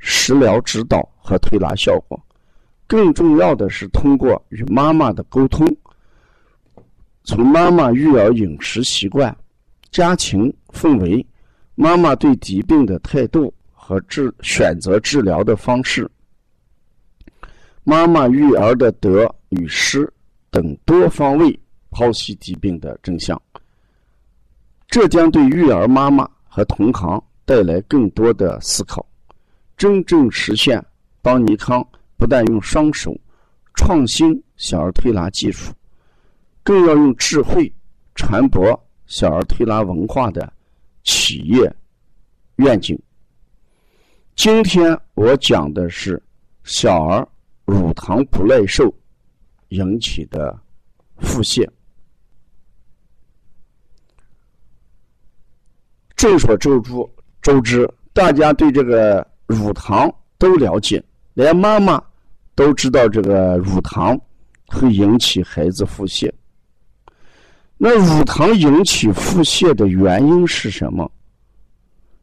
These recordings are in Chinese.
食疗指导和推拿效果，更重要的是通过与妈妈的沟通，从妈妈育儿饮食习惯、家庭氛围、妈妈对疾病的态度和治选择治疗的方式、妈妈育儿的得与失等多方位剖析疾病的真相，这将对育儿妈妈和同行带来更多的思考。真正实现邦尼康不但用双手创新小儿推拿技术，更要用智慧传播小儿推拿文化的企业愿景。今天我讲的是小儿乳糖不耐受引起的腹泻。众所周知，周知大家对这个。乳糖都了解，连妈妈都知道这个乳糖会引起孩子腹泻。那乳糖引起腹泻的原因是什么？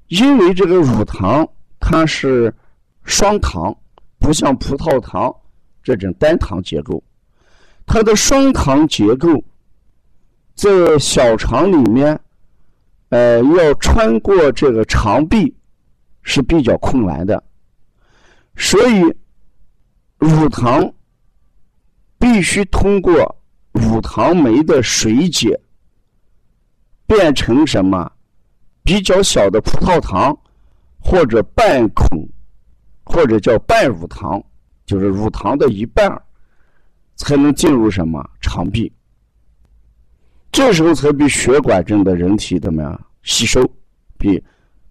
因为这个乳糖它是双糖，不像葡萄糖这种单糖结构，它的双糖结构在小肠里面，呃，要穿过这个肠壁。是比较困难的，所以乳糖必须通过乳糖酶的水解变成什么？比较小的葡萄糖或者半孔或者叫半乳糖，就是乳糖的一半才能进入什么？肠壁，这时候才比血管中的人体怎么样？吸收比。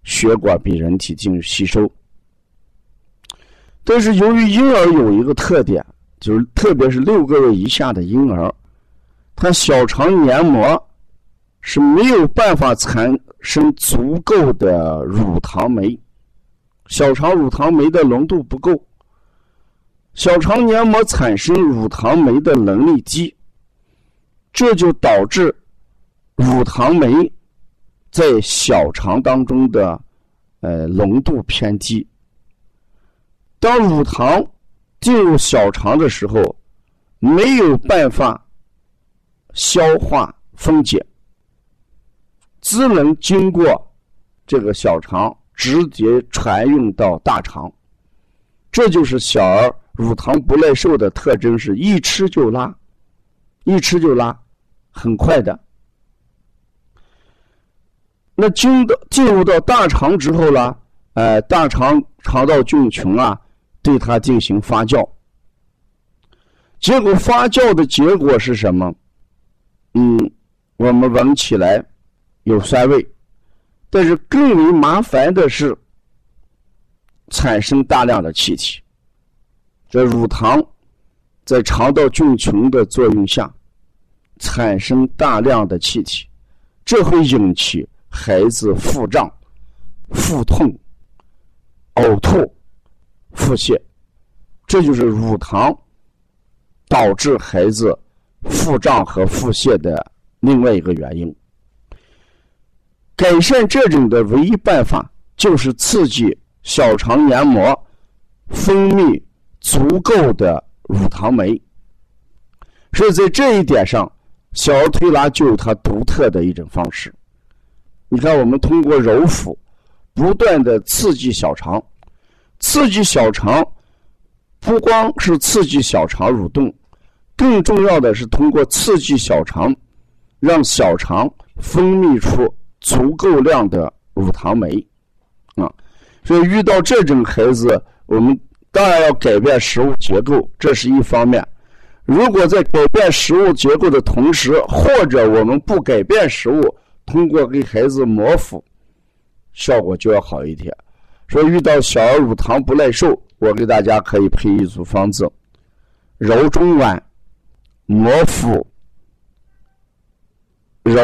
血管比人体进入吸收，但是由于婴儿有一个特点，就是特别是六个月以下的婴儿，他小肠黏膜是没有办法产生足够的乳糖酶，小肠乳糖酶的浓度不够，小肠黏膜产生乳糖酶的能力低，这就导致乳糖酶。在小肠当中的，呃，浓度偏低。当乳糖进入小肠的时候，没有办法消化分解，只能经过这个小肠直接传运到大肠。这就是小儿乳糖不耐受的特征，是一吃就拉，一吃就拉，很快的。那进到进入到大肠之后呢，呃，大肠肠道菌群啊，对它进行发酵，结果发酵的结果是什么？嗯，我们闻起来有酸味，但是更为麻烦的是产生大量的气体。这乳糖在肠道菌群的作用下产生大量的气体，这会引起。孩子腹胀、腹痛、呕吐、腹泻，这就是乳糖导致孩子腹胀和腹泻的另外一个原因。改善这种的唯一办法就是刺激小肠黏膜分泌足够的乳糖酶。所以在这一点上，小儿推拿就有它独特的一种方式。你看，我们通过揉腹，不断的刺激小肠，刺激小肠，不光是刺激小肠蠕动，更重要的是通过刺激小肠，让小肠分泌出足够量的乳糖酶，啊，所以遇到这种孩子，我们当然要改变食物结构，这是一方面。如果在改变食物结构的同时，或者我们不改变食物，通过给孩子摩腹，效果就要好一点。说遇到小儿乳糖不耐受，我给大家可以配一组方子：揉中脘、摩腹、揉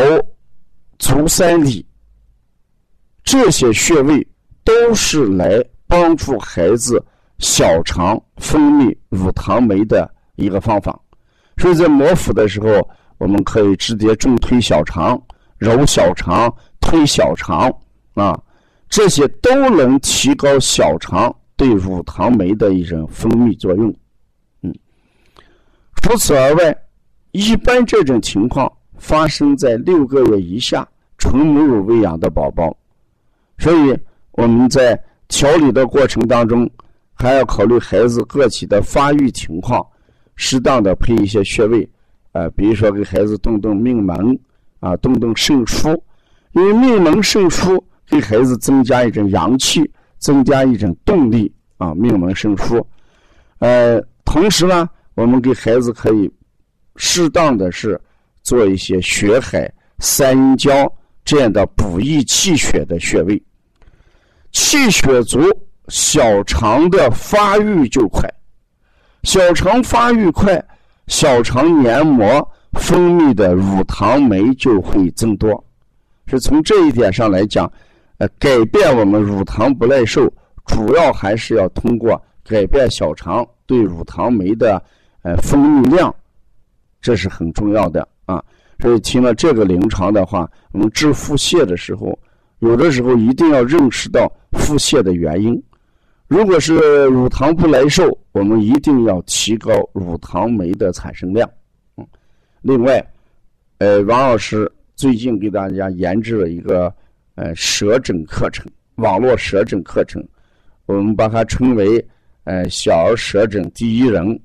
足三里，这些穴位都是来帮助孩子小肠分泌乳糖酶的一个方法。所以在摩腹的时候，我们可以直接重推小肠、揉小肠、推小肠啊。这些都能提高小肠对乳糖酶的一种分泌作用，嗯。除此而外，一般这种情况发生在六个月以下纯母乳喂养的宝宝，所以我们在调理的过程当中，还要考虑孩子个体的发育情况，适当的配一些穴位，呃，比如说给孩子动动命门啊，动动肾腧，因为命门肾腧。给孩子增加一种阳气，增加一种动力啊，命门肾腧。呃，同时呢，我们给孩子可以适当的是做一些血海、三阴交这样的补益气血的穴位。气血足，小肠的发育就快。小肠发育快，小肠黏膜分泌的乳糖酶就会增多。是从这一点上来讲。呃，改变我们乳糖不耐受，主要还是要通过改变小肠对乳糖酶的呃分泌量，这是很重要的啊。所以听了这个临床的话，我们治腹泻的时候，有的时候一定要认识到腹泻的原因。如果是乳糖不耐受，我们一定要提高乳糖酶的产生量。另外，呃，王老师最近给大家研制了一个。呃，舌诊课程，网络舌诊课程，我们把它称为“呃小儿舌诊第一人”，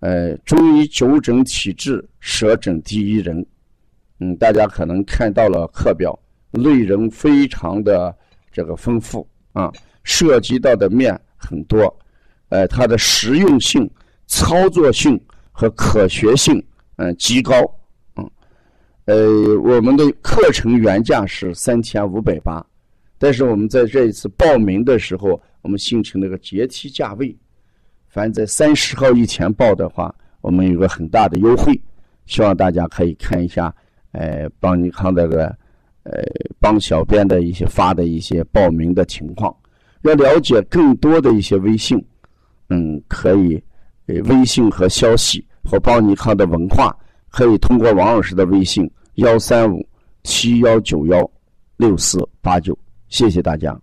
呃中医九诊体质舌诊第一人。嗯，大家可能看到了课表，内容非常的这个丰富啊，涉及到的面很多，呃，它的实用性、操作性和可学性嗯极高。嗯呃，我们的课程原价是三千五百八，但是我们在这一次报名的时候，我们形成了个阶梯价位。凡在三十号以前报的话，我们有个很大的优惠，希望大家可以看一下，呃，帮你看那个，呃，帮小编的一些发的一些报名的情况。要了解更多的一些微信，嗯，可以，微信和消息和帮你看的文化，可以通过王老师的微信。幺三五七幺九幺六四八九，谢谢大家。